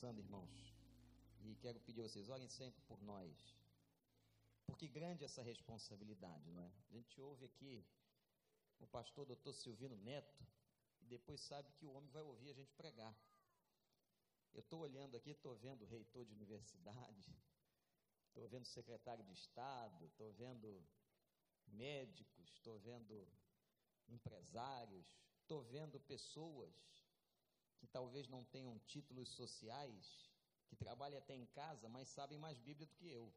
pensando, irmãos, e quero pedir a vocês, orem sempre por nós. Porque grande é essa responsabilidade, não é? A gente ouve aqui o pastor doutor Silvino Neto, e depois sabe que o homem vai ouvir a gente pregar. Eu estou olhando aqui, estou vendo reitor de universidade, estou vendo secretário de Estado, estou vendo médicos, estou vendo empresários, estou vendo pessoas que talvez não tenham títulos sociais, que trabalham até em casa, mas sabem mais Bíblia do que eu.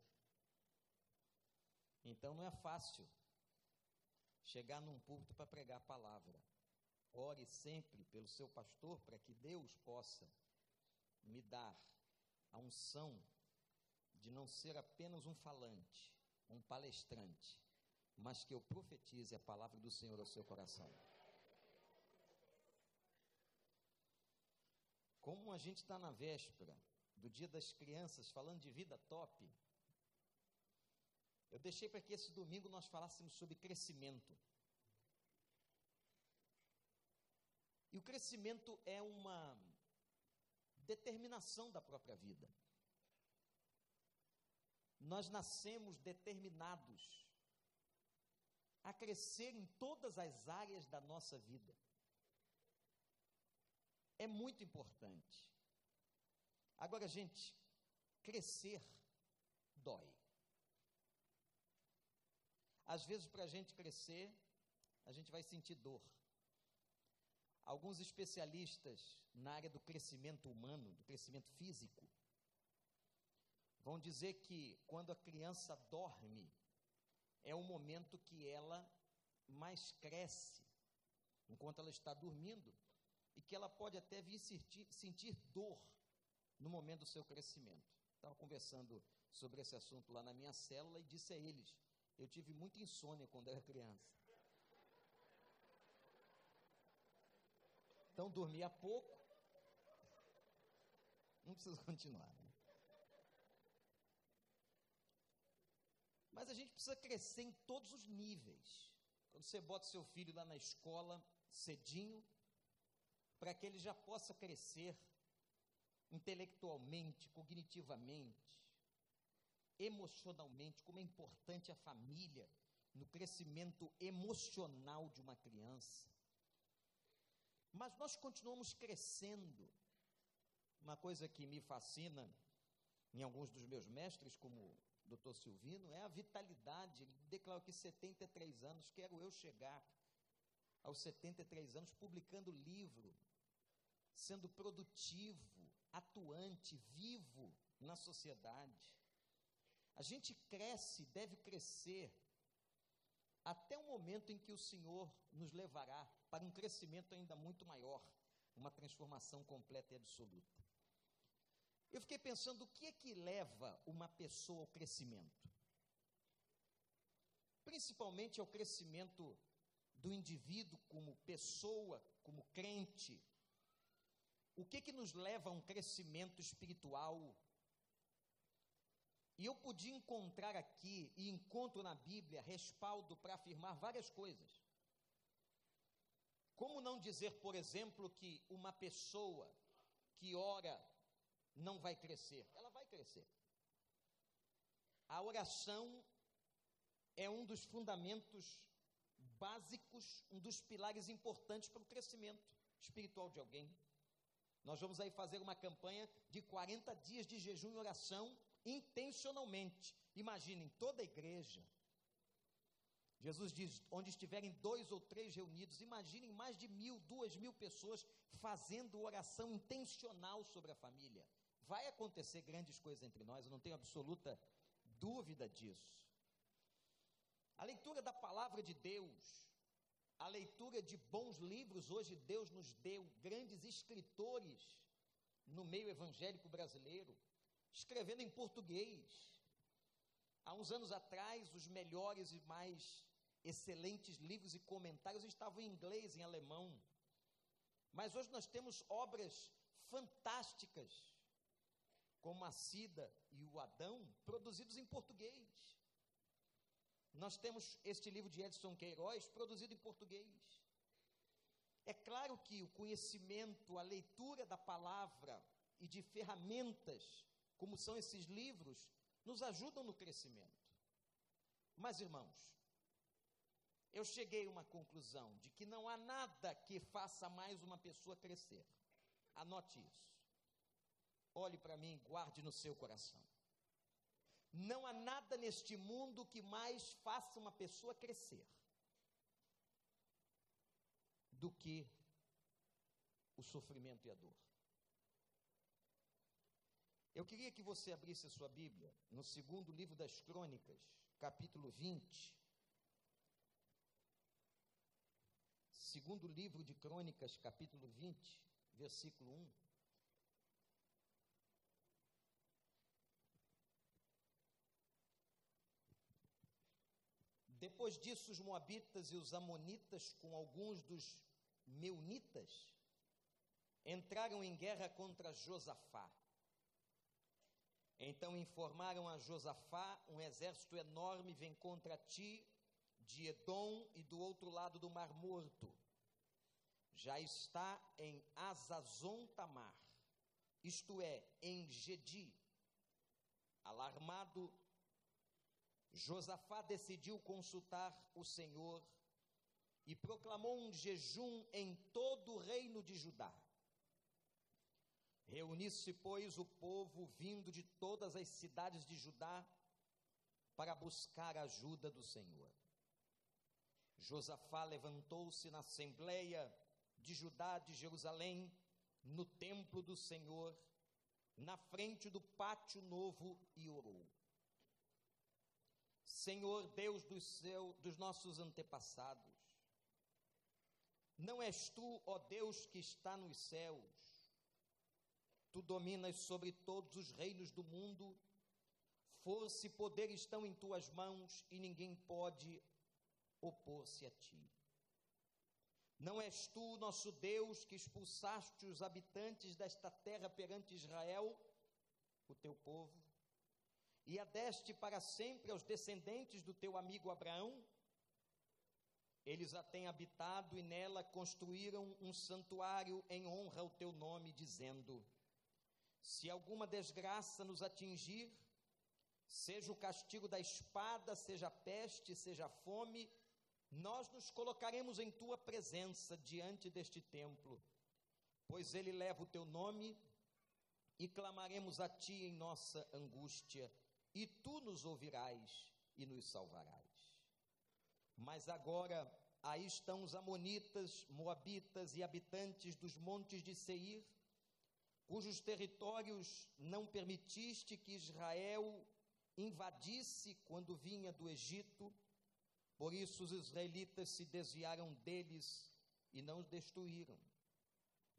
Então não é fácil chegar num púlpito para pregar a palavra. Ore sempre pelo seu pastor para que Deus possa me dar a unção de não ser apenas um falante, um palestrante, mas que eu profetize a palavra do Senhor ao seu coração. Como a gente está na véspera do Dia das Crianças, falando de vida top, eu deixei para que esse domingo nós falássemos sobre crescimento. E o crescimento é uma determinação da própria vida. Nós nascemos determinados a crescer em todas as áreas da nossa vida. É muito importante. Agora, gente, crescer dói. Às vezes, para a gente crescer, a gente vai sentir dor. Alguns especialistas na área do crescimento humano, do crescimento físico, vão dizer que quando a criança dorme, é o momento que ela mais cresce, enquanto ela está dormindo, e que ela pode até vir sentir, sentir dor no momento do seu crescimento. Estava conversando sobre esse assunto lá na minha célula e disse a eles: eu tive muita insônia quando era criança. Então dormia pouco. Não precisa continuar. Né? Mas a gente precisa crescer em todos os níveis. Quando você bota seu filho lá na escola cedinho, para que ele já possa crescer intelectualmente, cognitivamente, emocionalmente, como é importante a família no crescimento emocional de uma criança. Mas nós continuamos crescendo. Uma coisa que me fascina em alguns dos meus mestres, como o doutor Silvino, é a vitalidade. Ele declarou que 73 anos, quero eu chegar aos 73 anos publicando livro, sendo produtivo, atuante, vivo na sociedade. A gente cresce, deve crescer, até o momento em que o Senhor nos levará para um crescimento ainda muito maior, uma transformação completa e absoluta. Eu fiquei pensando o que é que leva uma pessoa ao crescimento? Principalmente ao crescimento do indivíduo como pessoa, como crente. O que que nos leva a um crescimento espiritual, e eu podia encontrar aqui, e encontro na Bíblia, respaldo para afirmar várias coisas. Como não dizer, por exemplo, que uma pessoa que ora não vai crescer? Ela vai crescer. A oração é um dos fundamentos básicos, um dos pilares importantes para o crescimento espiritual de alguém. Nós vamos aí fazer uma campanha de 40 dias de jejum e oração intencionalmente. Imaginem toda a igreja. Jesus diz: onde estiverem dois ou três reunidos, imaginem mais de mil, duas mil pessoas fazendo oração intencional sobre a família. Vai acontecer grandes coisas entre nós, eu não tenho absoluta dúvida disso. A leitura da palavra de Deus, a leitura de bons livros, hoje Deus nos deu grandes escritores no meio evangélico brasileiro escrevendo em português. Há uns anos atrás, os melhores e mais excelentes livros e comentários estavam em inglês, em alemão. Mas hoje nós temos obras fantásticas, como a Cida e o Adão, produzidos em português. Nós temos este livro de Edson Queiroz, produzido em português. É claro que o conhecimento, a leitura da palavra e de ferramentas, como são esses livros, nos ajudam no crescimento. Mas, irmãos, eu cheguei a uma conclusão de que não há nada que faça mais uma pessoa crescer. Anote isso. Olhe para mim, guarde no seu coração. Não há nada neste mundo que mais faça uma pessoa crescer do que o sofrimento e a dor. Eu queria que você abrisse a sua Bíblia no segundo livro das Crônicas, capítulo 20. Segundo livro de Crônicas, capítulo 20, versículo 1. Depois disso, os Moabitas e os Amonitas, com alguns dos Meunitas, entraram em guerra contra Josafá. Então informaram a Josafá: um exército enorme vem contra ti, de Edom e do outro lado do Mar Morto. Já está em Azazon Tamar, isto é, em Gedi. Alarmado, Josafá decidiu consultar o Senhor e proclamou um jejum em todo o reino de Judá. Reuniu-se, pois, o povo vindo de todas as cidades de Judá para buscar a ajuda do Senhor. Josafá levantou-se na assembleia de Judá de Jerusalém, no templo do Senhor, na frente do pátio novo e orou. Senhor Deus do céu, dos nossos antepassados, não és tu, ó Deus, que está nos céus. Tu dominas sobre todos os reinos do mundo. Força e poder estão em tuas mãos e ninguém pode opor-se a ti. Não és tu, nosso Deus, que expulsaste os habitantes desta terra perante Israel, o teu povo, e a deste para sempre aos descendentes do teu amigo Abraão? Eles a têm habitado e nela construíram um santuário em honra ao teu nome, dizendo: Se alguma desgraça nos atingir, seja o castigo da espada, seja a peste, seja a fome, nós nos colocaremos em tua presença diante deste templo, pois ele leva o teu nome e clamaremos a ti em nossa angústia, e tu nos ouvirás e nos salvarás. Mas agora aí estão os Amonitas, Moabitas e habitantes dos montes de Seir, cujos territórios não permitiste que Israel invadisse quando vinha do Egito. Por isso os israelitas se desviaram deles e não os destruíram.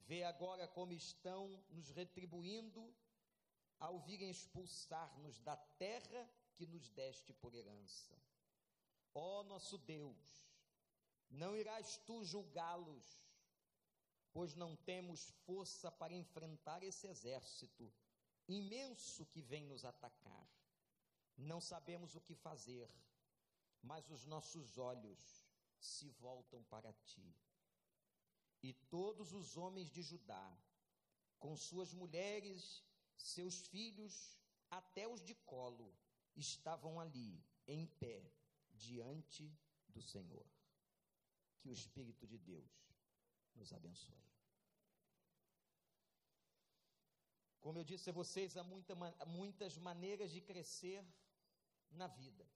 Vê agora como estão nos retribuindo ao virem expulsar-nos da terra que nos deste por herança. Ó nosso Deus, não irás tu julgá-los, pois não temos força para enfrentar esse exército imenso que vem nos atacar. Não sabemos o que fazer, mas os nossos olhos se voltam para ti. E todos os homens de Judá, com suas mulheres, seus filhos, até os de colo, estavam ali, em pé, diante do Senhor. Que o Espírito de Deus nos abençoe. Como eu disse a vocês, há muita, muitas maneiras de crescer na vida.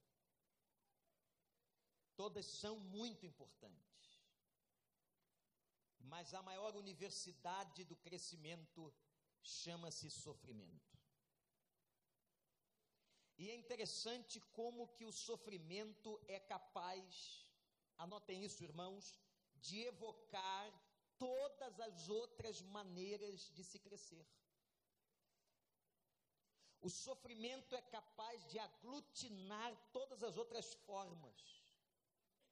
Todas são muito importantes. Mas a maior universidade do crescimento chama-se sofrimento. E é interessante como que o sofrimento é capaz, anotem isso, irmãos, de evocar todas as outras maneiras de se crescer. O sofrimento é capaz de aglutinar todas as outras formas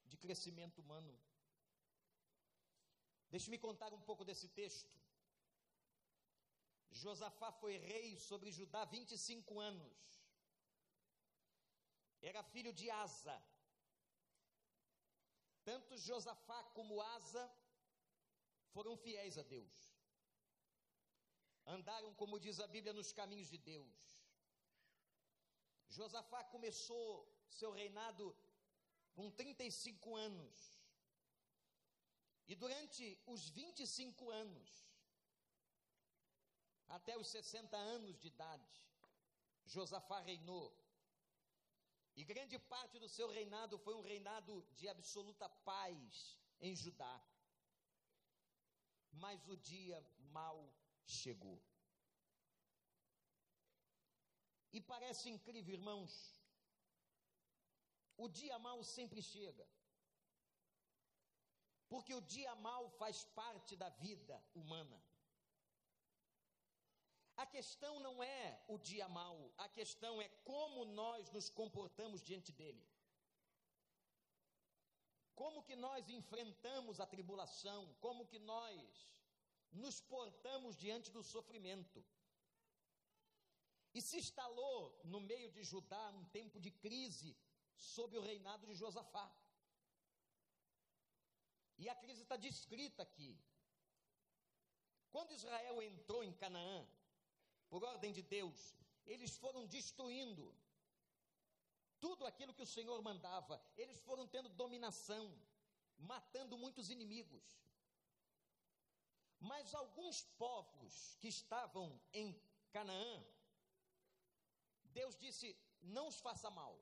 de crescimento humano. Deixe-me contar um pouco desse texto. Josafá foi rei sobre Judá 25 anos era filho de Asa. Tanto Josafá como Asa foram fiéis a Deus. Andaram, como diz a Bíblia, nos caminhos de Deus. Josafá começou seu reinado com 35 anos. E durante os 25 anos, até os 60 anos de idade, Josafá reinou. E grande parte do seu reinado foi um reinado de absoluta paz em Judá. Mas o dia mal chegou. E parece incrível, irmãos, o dia mal sempre chega. Porque o dia mal faz parte da vida humana. A questão não é o dia mal, a questão é como nós nos comportamos diante dele. Como que nós enfrentamos a tribulação, como que nós nos portamos diante do sofrimento. E se instalou no meio de Judá um tempo de crise sob o reinado de Josafá. E a crise está descrita aqui. Quando Israel entrou em Canaã, por ordem de Deus, eles foram destruindo tudo aquilo que o Senhor mandava, eles foram tendo dominação, matando muitos inimigos. Mas alguns povos que estavam em Canaã, Deus disse: não os faça mal.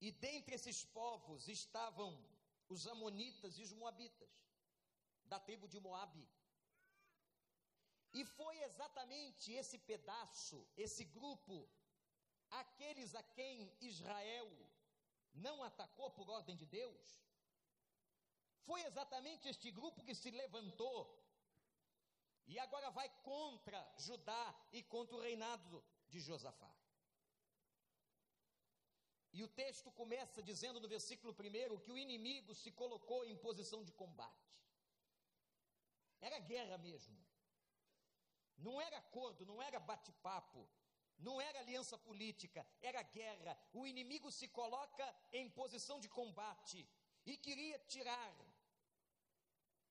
E dentre esses povos estavam os Amonitas e os Moabitas, da tribo de Moabe. E foi exatamente esse pedaço, esse grupo, aqueles a quem Israel não atacou por ordem de Deus, foi exatamente este grupo que se levantou e agora vai contra Judá e contra o reinado de Josafá. E o texto começa dizendo no versículo 1 que o inimigo se colocou em posição de combate. Era guerra mesmo. Não era acordo, não era bate-papo, não era aliança política, era guerra. O inimigo se coloca em posição de combate e queria tirar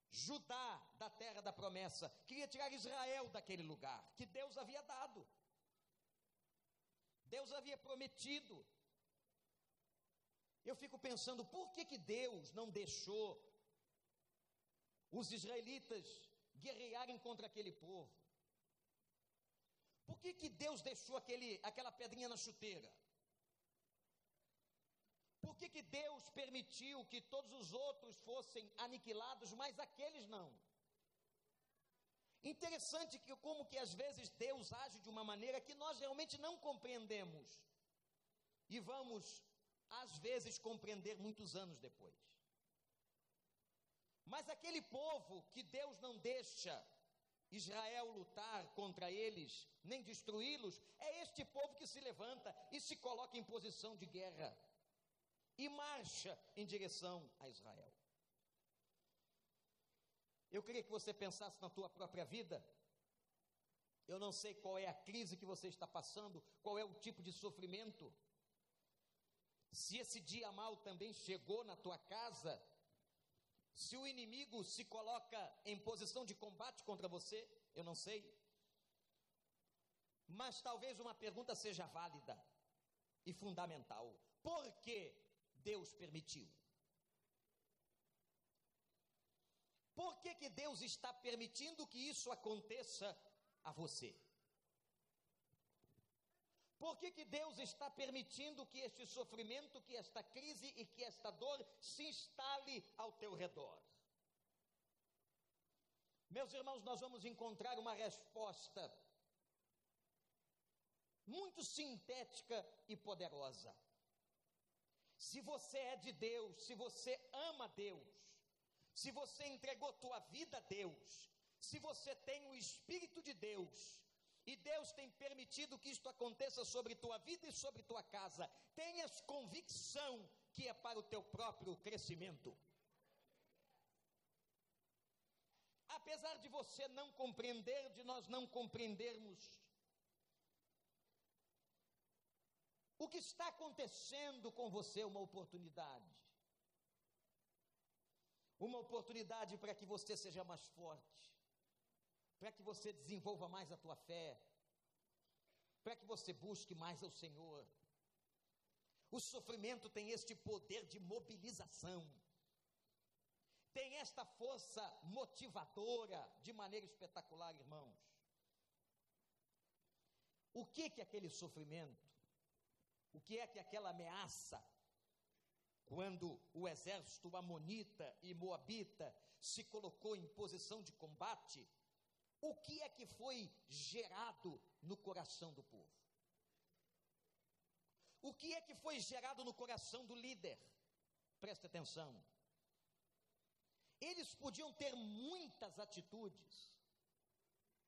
Judá da terra da promessa, queria tirar Israel daquele lugar que Deus havia dado. Deus havia prometido. Eu fico pensando, por que, que Deus não deixou os israelitas guerrearem contra aquele povo? Por que, que Deus deixou aquele, aquela pedrinha na chuteira? Por que, que Deus permitiu que todos os outros fossem aniquilados, mas aqueles não? Interessante que como que às vezes Deus age de uma maneira que nós realmente não compreendemos. E vamos às vezes compreender muitos anos depois. Mas aquele povo que Deus não deixa Israel lutar contra eles, nem destruí-los, é este povo que se levanta e se coloca em posição de guerra e marcha em direção a Israel. Eu queria que você pensasse na tua própria vida. Eu não sei qual é a crise que você está passando, qual é o tipo de sofrimento se esse dia mal também chegou na tua casa, se o inimigo se coloca em posição de combate contra você, eu não sei. Mas talvez uma pergunta seja válida e fundamental: por que Deus permitiu? Por que, que Deus está permitindo que isso aconteça a você? Por que, que Deus está permitindo que este sofrimento, que esta crise e que esta dor se instale ao teu redor? Meus irmãos, nós vamos encontrar uma resposta muito sintética e poderosa. Se você é de Deus, se você ama Deus, se você entregou tua vida a Deus, se você tem o Espírito de Deus, e Deus tem permitido que isto aconteça sobre tua vida e sobre tua casa. Tenhas convicção que é para o teu próprio crescimento. Apesar de você não compreender, de nós não compreendermos, o que está acontecendo com você é uma oportunidade. uma oportunidade para que você seja mais forte, para que você desenvolva mais a tua fé, para que você busque mais ao Senhor. O sofrimento tem este poder de mobilização, tem esta força motivadora de maneira espetacular, irmãos. O que que aquele sofrimento, o que é que aquela ameaça, quando o exército amonita e moabita se colocou em posição de combate, o que é que foi gerado no coração do povo? O que é que foi gerado no coração do líder? Preste atenção. Eles podiam ter muitas atitudes,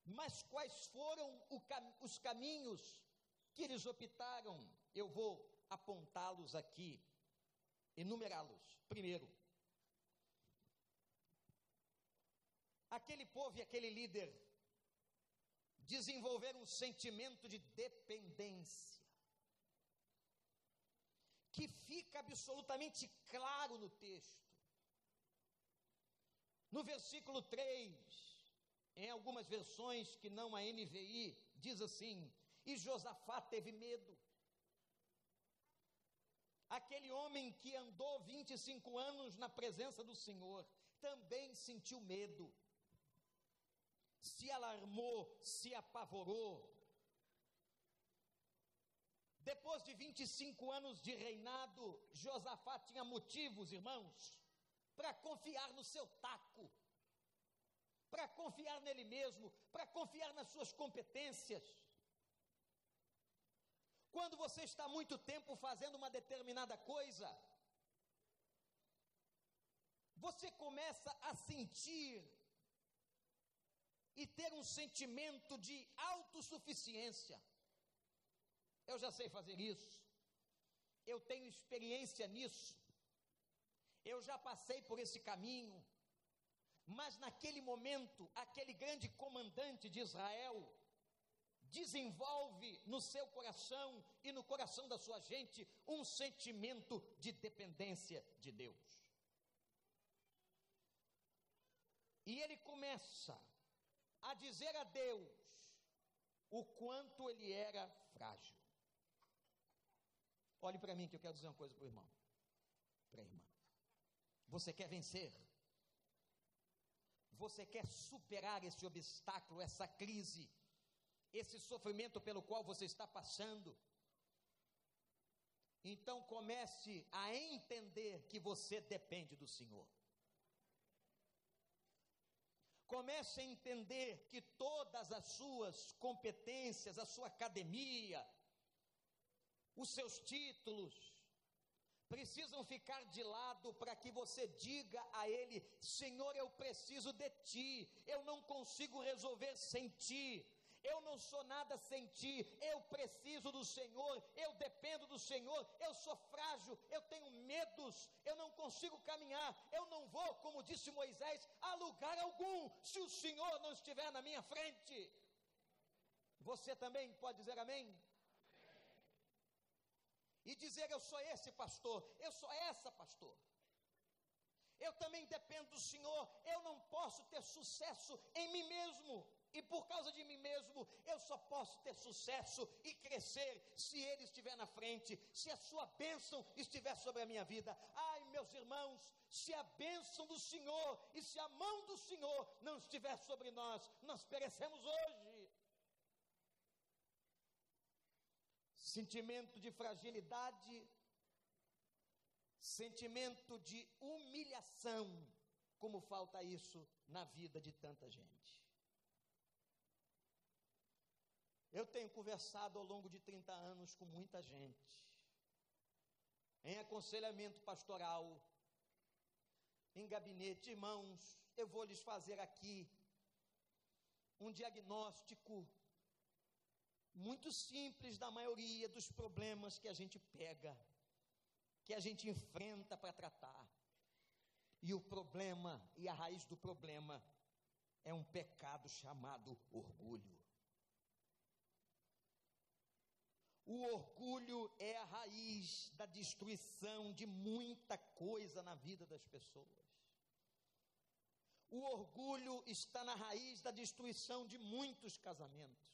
mas quais foram os caminhos que eles optaram? Eu vou apontá-los aqui, enumerá-los. Primeiro, aquele povo e aquele líder desenvolveram um sentimento de dependência, que fica absolutamente claro no texto. No versículo 3, em algumas versões que não a NVI, diz assim: E Josafá teve medo. Aquele homem que andou 25 anos na presença do Senhor também sentiu medo, se alarmou, se apavorou. Depois de 25 anos de reinado, Josafá tinha motivos, irmãos, para confiar no seu taco, para confiar nele mesmo, para confiar nas suas competências. Quando você está muito tempo fazendo uma determinada coisa, você começa a sentir e ter um sentimento de autossuficiência. Eu já sei fazer isso, eu tenho experiência nisso, eu já passei por esse caminho, mas naquele momento, aquele grande comandante de Israel desenvolve no seu coração e no coração da sua gente um sentimento de dependência de Deus. E ele começa a dizer a Deus o quanto ele era frágil. Olhe para mim que eu quero dizer uma coisa para o irmão, para a irmã. Você quer vencer? Você quer superar esse obstáculo, essa crise, esse sofrimento pelo qual você está passando? Então comece a entender que você depende do Senhor. Comece a entender que todas as suas competências, a sua academia, os seus títulos, precisam ficar de lado para que você diga a Ele: Senhor, eu preciso de Ti, eu não consigo resolver sem Ti. Eu não sou nada sem ti, eu preciso do Senhor, eu dependo do Senhor, eu sou frágil, eu tenho medos, eu não consigo caminhar, eu não vou, como disse Moisés, a lugar algum, se o Senhor não estiver na minha frente. Você também pode dizer amém? e dizer: Eu sou esse pastor, eu sou essa pastor. Eu também dependo do Senhor, eu não posso ter sucesso em mim mesmo. E por causa de mim mesmo, eu só posso ter sucesso e crescer se Ele estiver na frente, se a Sua bênção estiver sobre a minha vida. Ai, meus irmãos, se a bênção do Senhor e se a mão do Senhor não estiver sobre nós, nós perecemos hoje. sentimento de fragilidade, sentimento de humilhação, como falta isso na vida de tanta gente. Eu tenho conversado ao longo de 30 anos com muita gente, em aconselhamento pastoral, em gabinete, irmãos, eu vou lhes fazer aqui um diagnóstico muito simples da maioria dos problemas que a gente pega, que a gente enfrenta para tratar. E o problema, e a raiz do problema, é um pecado chamado orgulho. O orgulho é a raiz da destruição de muita coisa na vida das pessoas. O orgulho está na raiz da destruição de muitos casamentos.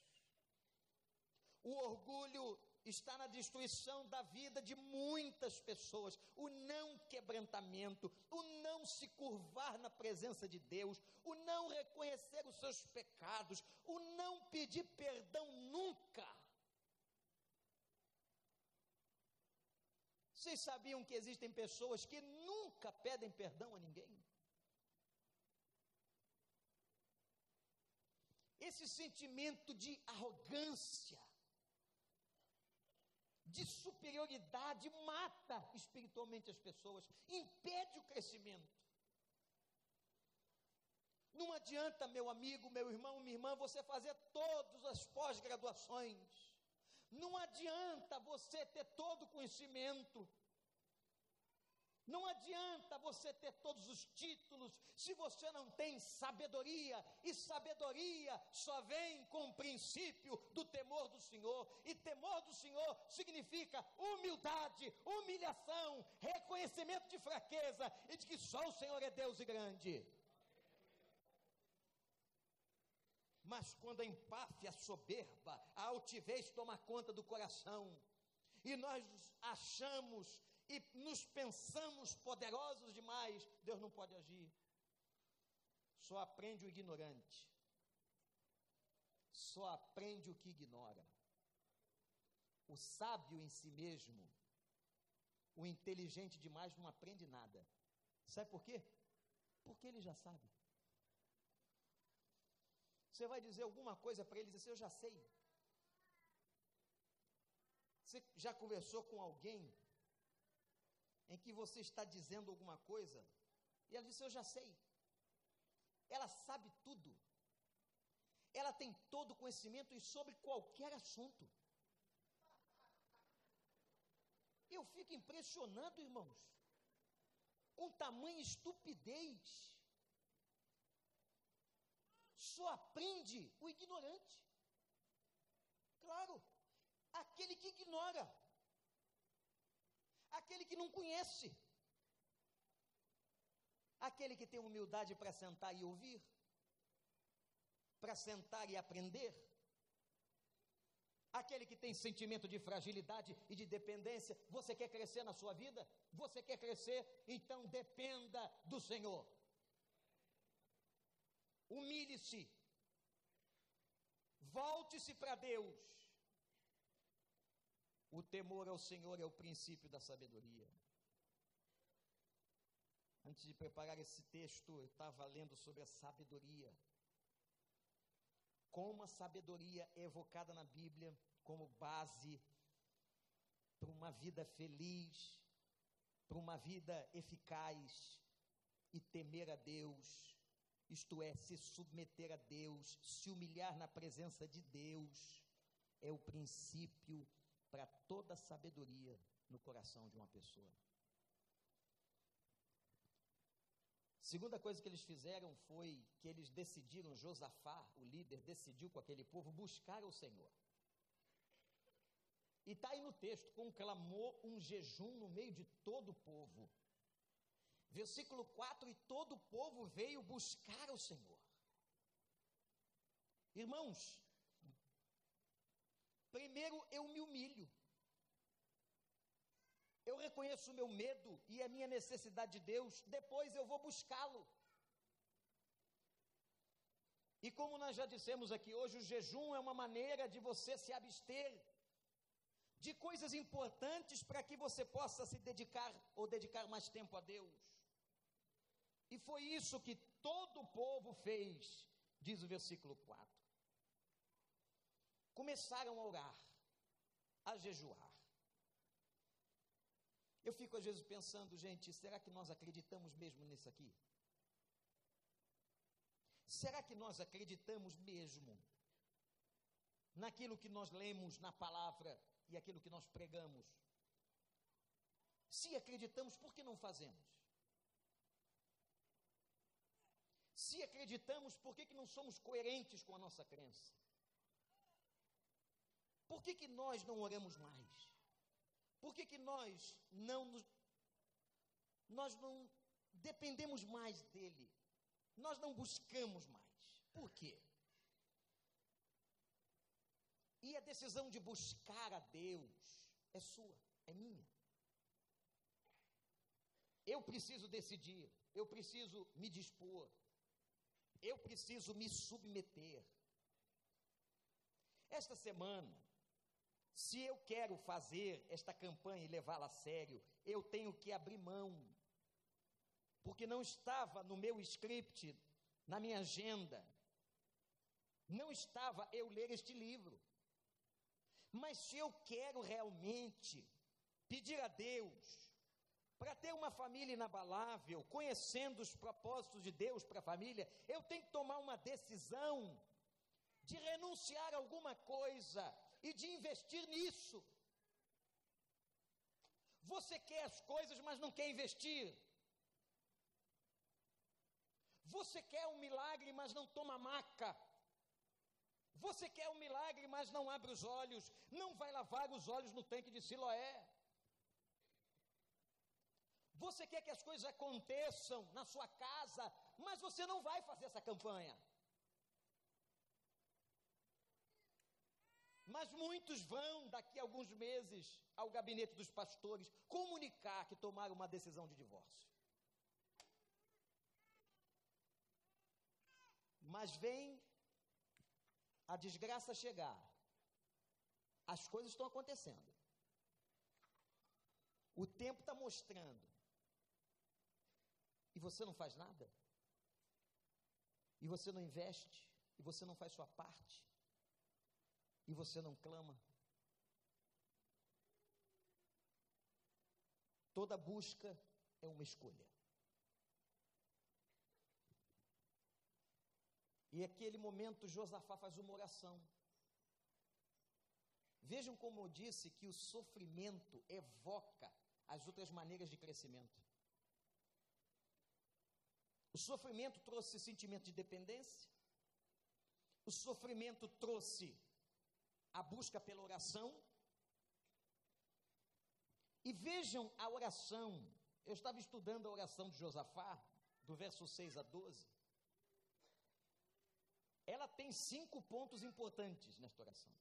O orgulho está na destruição da vida de muitas pessoas. O não quebrantamento, o não se curvar na presença de Deus, o não reconhecer os seus pecados, o não pedir perdão nunca. Vocês sabiam que existem pessoas que nunca pedem perdão a ninguém? Esse sentimento de arrogância, de superioridade mata espiritualmente as pessoas, impede o crescimento. Não adianta, meu amigo, meu irmão, minha irmã, você fazer todas as pós-graduações. Não adianta você ter todo o conhecimento. Não adianta você ter todos os títulos se você não tem sabedoria, e sabedoria só vem com o princípio do temor do Senhor, e temor do Senhor significa humildade, humilhação, reconhecimento de fraqueza e de que só o Senhor é Deus e grande. Mas quando a empáfia, soberba, a altivez toma conta do coração, e nós achamos e nos pensamos poderosos demais, Deus não pode agir. Só aprende o ignorante. Só aprende o que ignora. O sábio em si mesmo, o inteligente demais não aprende nada. Sabe por quê? Porque ele já sabe. Você vai dizer alguma coisa para ele e dizer assim, eu já sei. Você já conversou com alguém em que você está dizendo alguma coisa e ela disse: Eu já sei. Ela sabe tudo. Ela tem todo o conhecimento e sobre qualquer assunto. Eu fico impressionado, irmãos, com tamanha estupidez. Só aprende o ignorante. Claro, aquele que ignora aquele que não conhece, aquele que tem humildade para sentar e ouvir, para sentar e aprender, aquele que tem sentimento de fragilidade e de dependência. Você quer crescer na sua vida? Você quer crescer? Então dependa do Senhor. Humilhe-se. Volte-se para Deus. O temor ao Senhor é o princípio da sabedoria. Antes de preparar esse texto, eu estava lendo sobre a sabedoria. Como a sabedoria é evocada na Bíblia como base para uma vida feliz, para uma vida eficaz e temer a Deus, isto é, se submeter a Deus, se humilhar na presença de Deus, é o princípio para toda sabedoria no coração de uma pessoa. Segunda coisa que eles fizeram foi que eles decidiram, Josafá, o líder, decidiu com aquele povo buscar o Senhor. E está aí no texto, conclamou um jejum no meio de todo o povo. Versículo 4: E todo o povo veio buscar o Senhor. Irmãos, Primeiro eu me humilho. Eu reconheço o meu medo e a minha necessidade de Deus, depois eu vou buscá-lo. E como nós já dissemos aqui hoje, o jejum é uma maneira de você se abster de coisas importantes para que você possa se dedicar ou dedicar mais tempo a Deus. E foi isso que todo o povo fez, diz o versículo 4 começaram a orar, a jejuar. Eu fico às vezes pensando, gente, será que nós acreditamos mesmo nisso aqui? Será que nós acreditamos mesmo naquilo que nós lemos na palavra e aquilo que nós pregamos? Se acreditamos, por que não fazemos? Se acreditamos, por que, que não somos coerentes com a nossa crença? Por que, que nós não oramos mais? Por que, que nós não nos, nós não dependemos mais dele? nós não buscamos mais. Por quê? E a decisão de buscar a Deus é sua, é minha. Eu preciso decidir, eu preciso me dispor, eu preciso me submeter. Esta semana, se eu quero fazer esta campanha e levá-la a sério, eu tenho que abrir mão, porque não estava no meu script, na minha agenda, não estava eu ler este livro. Mas se eu quero realmente pedir a Deus para ter uma família inabalável, conhecendo os propósitos de Deus para a família, eu tenho que tomar uma decisão de renunciar a alguma coisa e de investir nisso. Você quer as coisas, mas não quer investir. Você quer um milagre, mas não toma maca. Você quer um milagre, mas não abre os olhos, não vai lavar os olhos no tanque de Siloé. Você quer que as coisas aconteçam na sua casa, mas você não vai fazer essa campanha. Mas muitos vão, daqui a alguns meses, ao gabinete dos pastores comunicar que tomaram uma decisão de divórcio. Mas vem a desgraça chegar, as coisas estão acontecendo. O tempo está mostrando. E você não faz nada? E você não investe? E você não faz sua parte? E você não clama? Toda busca é uma escolha. E aquele momento Josafá faz uma oração. Vejam como eu disse que o sofrimento evoca as outras maneiras de crescimento. O sofrimento trouxe sentimento de dependência. O sofrimento trouxe a busca pela oração. E vejam a oração. Eu estava estudando a oração de Josafá, do verso 6 a 12 ela tem cinco pontos importantes nesta oração.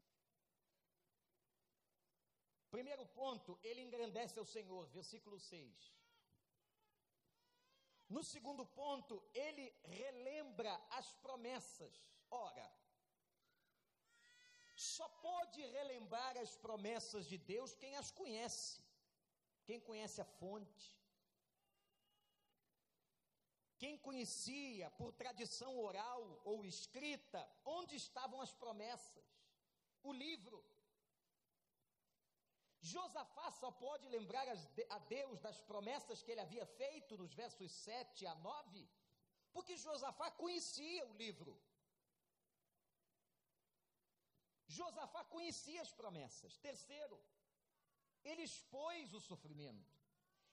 Primeiro ponto, ele engrandece ao Senhor, versículo 6. No segundo ponto, ele relembra as promessas. Ora, só pode relembrar as promessas de Deus quem as conhece, quem conhece a fonte, quem conhecia por tradição oral ou escrita onde estavam as promessas, o livro. Josafá só pode lembrar a Deus das promessas que ele havia feito nos versos 7 a 9, porque Josafá conhecia o livro. Josafá conhecia as promessas. Terceiro, ele expôs o sofrimento,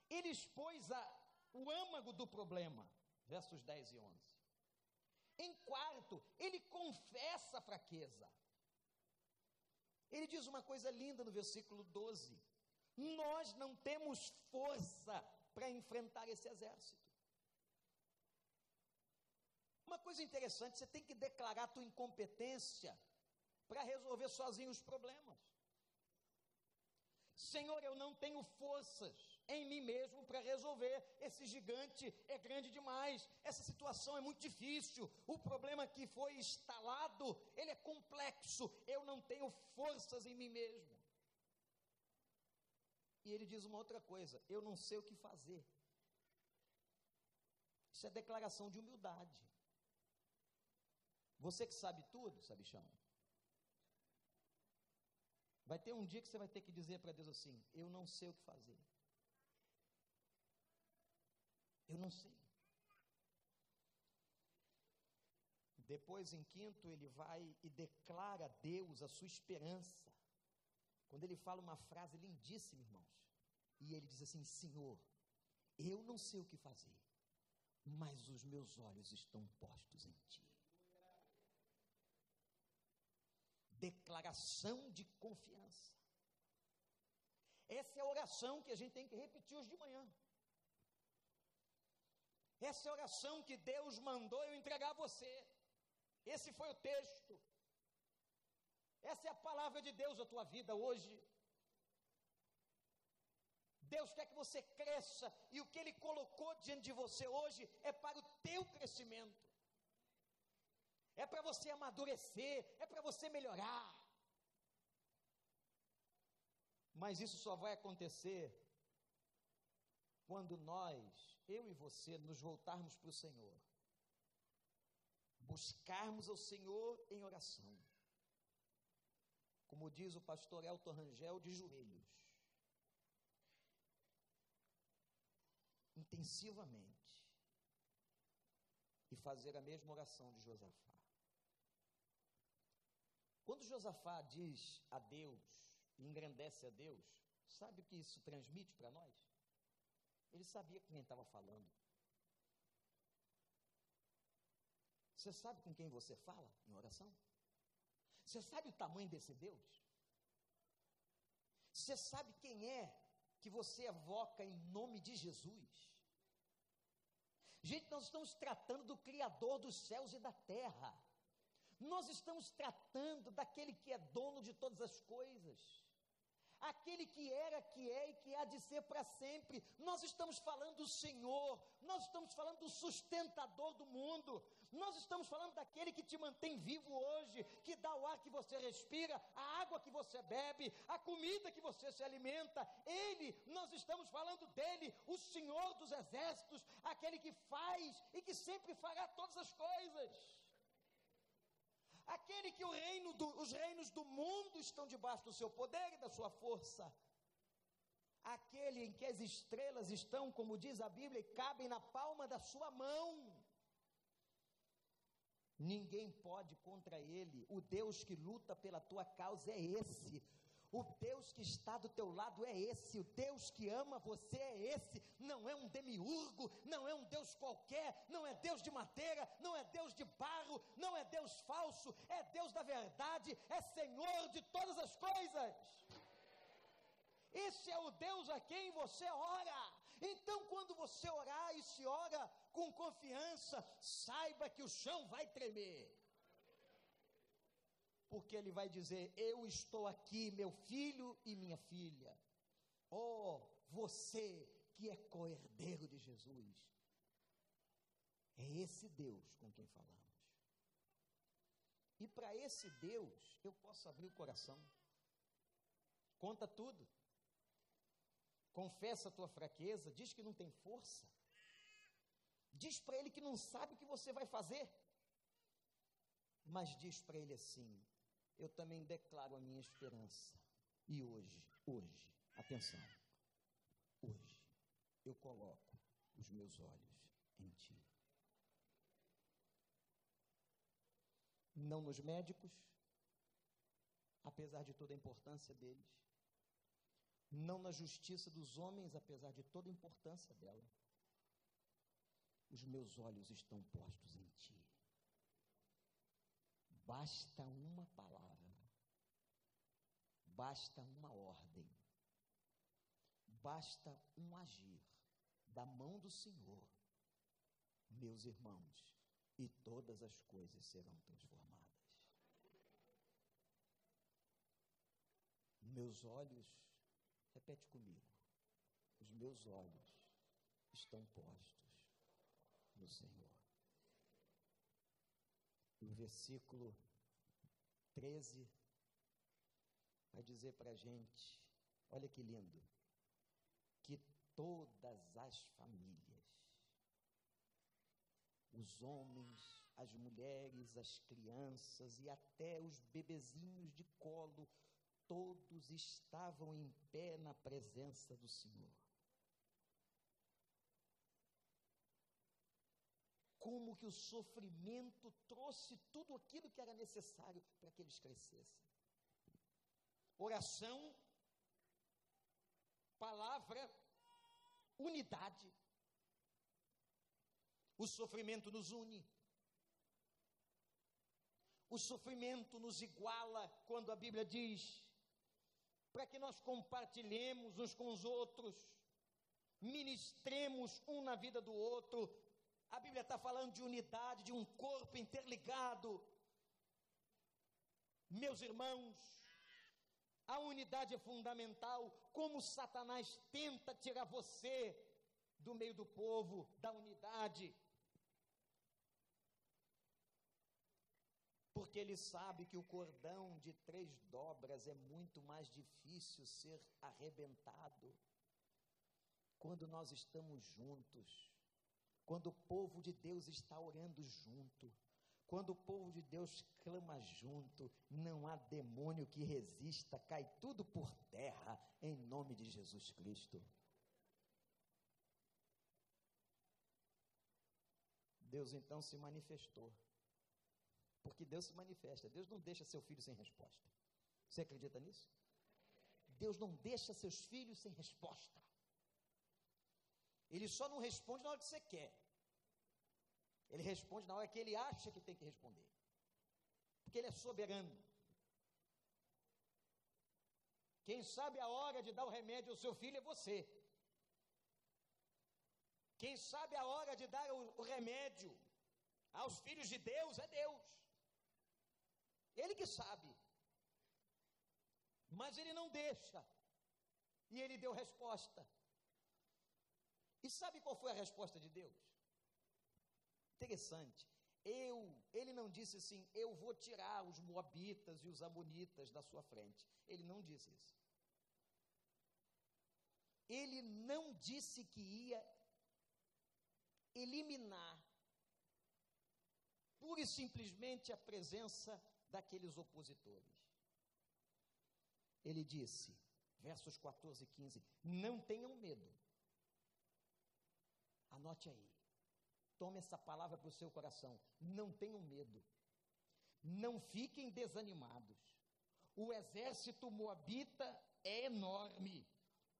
ele expôs a, o âmago do problema versos 10 e 11. Em quarto, ele confessa a fraqueza. Ele diz uma coisa linda no versículo 12: Nós não temos força para enfrentar esse exército. Uma coisa interessante, você tem que declarar a tua incompetência para resolver sozinho os problemas. Senhor, eu não tenho forças em mim mesmo para resolver. Esse gigante é grande demais. Essa situação é muito difícil. O problema que foi instalado, ele é complexo. Eu não tenho forças em mim mesmo. E ele diz uma outra coisa: eu não sei o que fazer. Isso é declaração de humildade. Você que sabe tudo, sabichão. Vai ter um dia que você vai ter que dizer para Deus assim: Eu não sei o que fazer. Eu não sei. Depois, em quinto, ele vai e declara a Deus a sua esperança. Quando ele fala uma frase lindíssima, irmãos. E ele diz assim: Senhor, eu não sei o que fazer, mas os meus olhos estão postos em Ti. Declaração de confiança. Essa é a oração que a gente tem que repetir hoje de manhã. Essa é a oração que Deus mandou eu entregar a você. Esse foi o texto. Essa é a palavra de Deus na tua vida hoje. Deus quer que você cresça e o que Ele colocou diante de você hoje é para o teu crescimento, é para você amadurecer, é para você melhorar. Mas isso só vai acontecer quando nós, eu e você, nos voltarmos para o Senhor, buscarmos ao Senhor em oração como diz o pastor Elton Rangel, de joelhos. Intensivamente. E fazer a mesma oração de Josafá. Quando Josafá diz a Deus engrandece a Deus, sabe o que isso transmite para nós? Ele sabia com quem estava falando. Você sabe com quem você fala em oração? Você sabe o tamanho desse Deus? Você sabe quem é que você evoca em nome de Jesus? Gente, nós estamos tratando do Criador dos céus e da terra. Nós estamos tratando daquele que é dono de todas as coisas aquele que era, que é e que há de ser para sempre. Nós estamos falando do Senhor, nós estamos falando do sustentador do mundo, nós estamos falando daquele que te mantém vivo hoje, que dá o ar que você respira, a água que você bebe, a comida que você se alimenta. Ele, nós estamos falando dele, o Senhor dos exércitos, aquele que faz e que sempre fará todas as coisas aquele que reino do, os reinos do mundo estão debaixo do seu poder e da sua força, aquele em que as estrelas estão, como diz a Bíblia, e cabem na palma da sua mão. Ninguém pode contra ele. O Deus que luta pela tua causa é esse. O Deus que está do teu lado é esse, o Deus que ama você é esse, não é um demiurgo, não é um Deus qualquer, não é Deus de madeira, não é Deus de barro, não é Deus falso, é Deus da verdade, é Senhor de todas as coisas. Esse é o Deus a quem você ora. Então, quando você orar e se ora com confiança, saiba que o chão vai tremer porque ele vai dizer: Eu estou aqui, meu filho e minha filha. Oh, você que é coerdeiro de Jesus. É esse Deus com quem falamos. E para esse Deus, eu posso abrir o coração. Conta tudo. Confessa a tua fraqueza, diz que não tem força. Diz para ele que não sabe o que você vai fazer. Mas diz para ele assim: eu também declaro a minha esperança. E hoje, hoje, atenção, hoje, eu coloco os meus olhos em Ti. Não nos médicos, apesar de toda a importância deles, não na justiça dos homens, apesar de toda a importância dela. Os meus olhos estão postos em Ti. Basta uma palavra, basta uma ordem, basta um agir da mão do Senhor, meus irmãos, e todas as coisas serão transformadas. Meus olhos, repete comigo, os meus olhos estão postos no Senhor. No versículo 13, vai dizer para a gente: olha que lindo, que todas as famílias, os homens, as mulheres, as crianças e até os bebezinhos de colo, todos estavam em pé na presença do Senhor. Como que o sofrimento trouxe tudo aquilo que era necessário para que eles crescessem. Oração, palavra, unidade. O sofrimento nos une. O sofrimento nos iguala quando a Bíblia diz para que nós compartilhemos uns com os outros, ministremos um na vida do outro, A Bíblia está falando de unidade, de um corpo interligado. Meus irmãos, a unidade é fundamental. Como Satanás tenta tirar você do meio do povo, da unidade. Porque ele sabe que o cordão de três dobras é muito mais difícil ser arrebentado quando nós estamos juntos, quando o povo de Deus está orando junto, quando o povo de Deus clama junto, não há demônio que resista, cai tudo por terra, em nome de Jesus Cristo. Deus então se manifestou. Porque Deus se manifesta. Deus não deixa seu filho sem resposta. Você acredita nisso? Deus não deixa seus filhos sem resposta. Ele só não responde na hora que você quer. Ele responde na hora que ele acha que tem que responder. Porque ele é soberano. Quem sabe a hora de dar o remédio ao seu filho é você. Quem sabe a hora de dar o, remédio aos filhos de Deus é Deus. Ele que sabe. Mas ele não deixa. E ele deu resposta. E sabe qual foi a resposta de Deus? Interessante. Eu, ele não disse assim, eu vou tirar os moabitas e os amonitas da sua frente. Ele não disse isso. Ele não disse que ia eliminar pura e simplesmente a presença daqueles opositores. Ele disse, versos 14 e 15: Não tenham medo. Anote aí. Tome essa palavra para o seu coração. Não tenham medo. Não fiquem desanimados. O exército moabita é enorme,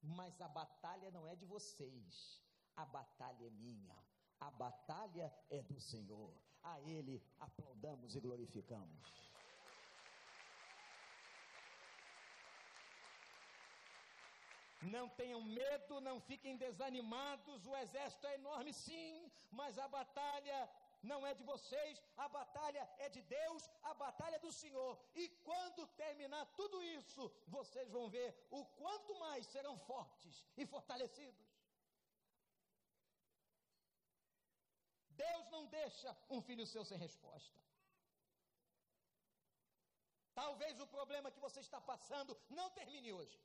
mas a batalha não é de vocês. A batalha é minha. A batalha é do Senhor. A Ele aplaudamos e glorificamos. Não tenham medo, não fiquem desanimados. O exército é enorme, sim, mas a batalha não é de vocês, a batalha é de Deus, a batalha é do Senhor. E quando terminar tudo isso, vocês vão ver o quanto mais serão fortes e fortalecidos. Deus não deixa um filho seu sem resposta. Talvez o problema que você está passando não termine hoje.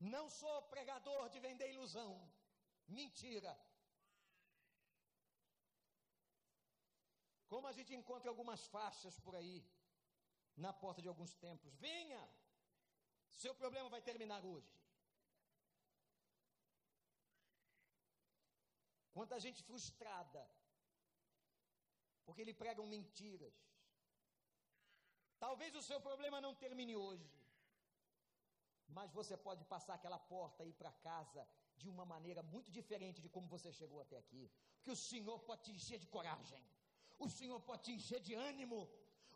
Não sou pregador de vender ilusão, mentira. Como a gente encontra algumas faixas por aí, na porta de alguns templos, venha, seu problema vai terminar hoje. Quanta gente frustrada, porque lhe pregam mentiras. Talvez o seu problema não termine hoje, mas você pode passar aquela porta e ir para casa de uma maneira muito diferente de como você chegou até aqui. Porque o Senhor pode te encher de coragem, o Senhor pode te encher de ânimo,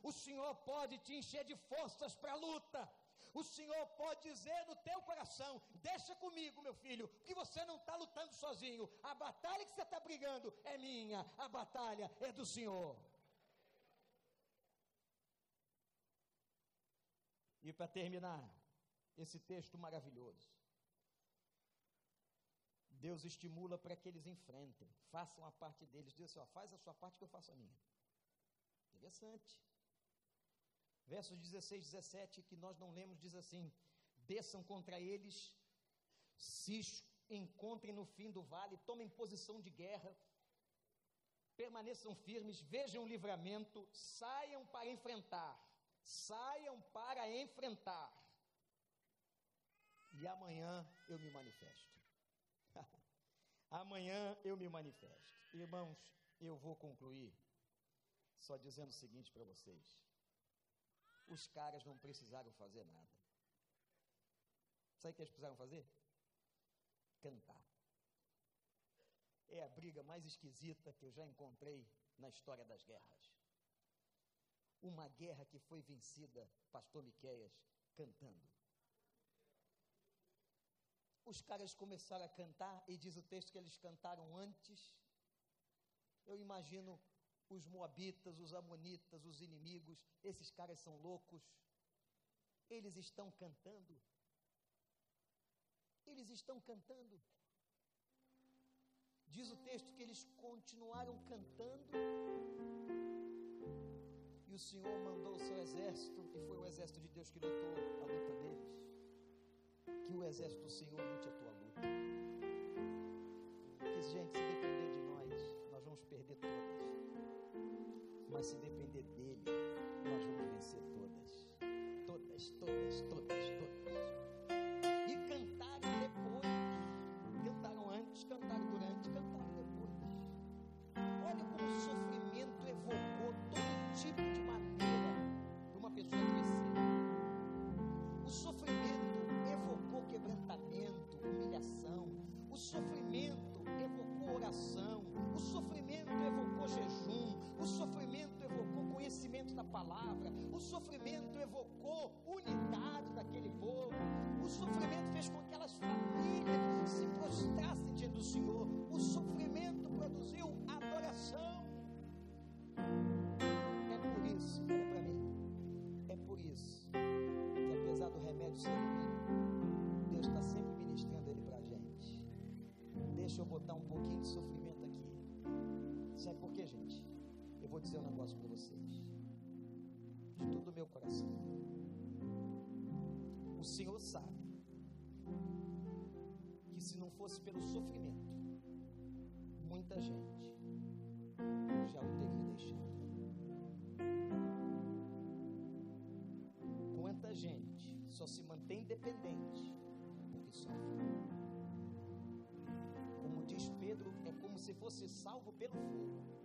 o Senhor pode te encher de forças para a luta. O Senhor pode dizer no teu coração: Deixa comigo, meu filho, que você não está lutando sozinho. A batalha que você está brigando é minha, a batalha é do Senhor. E para terminar, esse texto maravilhoso. Deus estimula para que eles enfrentem, façam a parte deles. Diz assim: ó, faz a sua parte que eu faço a minha. Interessante. Versos 16, 17, que nós não lemos, diz assim: desçam contra eles, se encontrem no fim do vale, tomem posição de guerra, permaneçam firmes, vejam o livramento, saiam para enfrentar, saiam para enfrentar e amanhã eu me manifesto. amanhã eu me manifesto. Irmãos, eu vou concluir só dizendo o seguinte para vocês: os caras não precisaram fazer nada. Sabe o que eles precisaram fazer? Cantar. É a briga mais esquisita que eu já encontrei na história das guerras. Uma guerra que foi vencida, pastor Miqueias, cantando os caras começaram a cantar, e diz o texto que eles cantaram antes Eu imagino os moabitas, os amonitas, os inimigos, esses caras são loucos. Eles estão cantando. Eles estão cantando. Diz o texto que eles continuaram cantando. E o Senhor mandou o seu exército, e foi o exército de Deus que lutou a luta deles. Que o exército do Senhor lute a tua luta. Porque, gente, se depender de nós, nós vamos perder todas. Mas se depender dele, pouquinho de sofrimento aqui. Sabe por quê, gente? Eu vou dizer um negócio para vocês. De todo o meu coração. O Senhor sabe que se não fosse pelo sofrimento, muita gente já o teria deixado. Quanta gente só se mantém dependente se fosse salvo pelo fogo.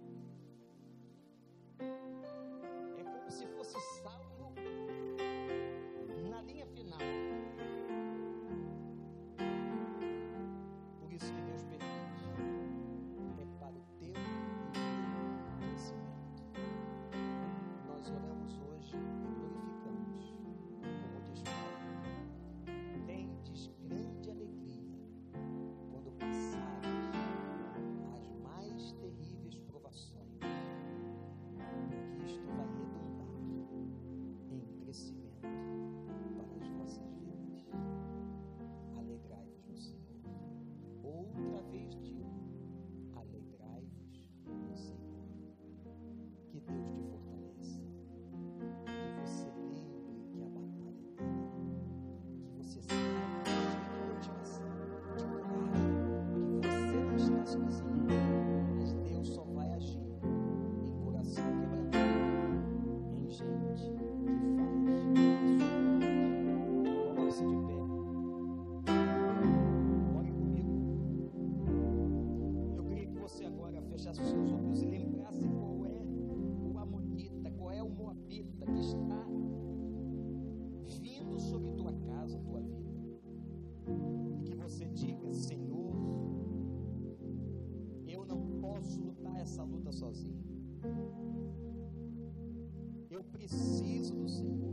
Essa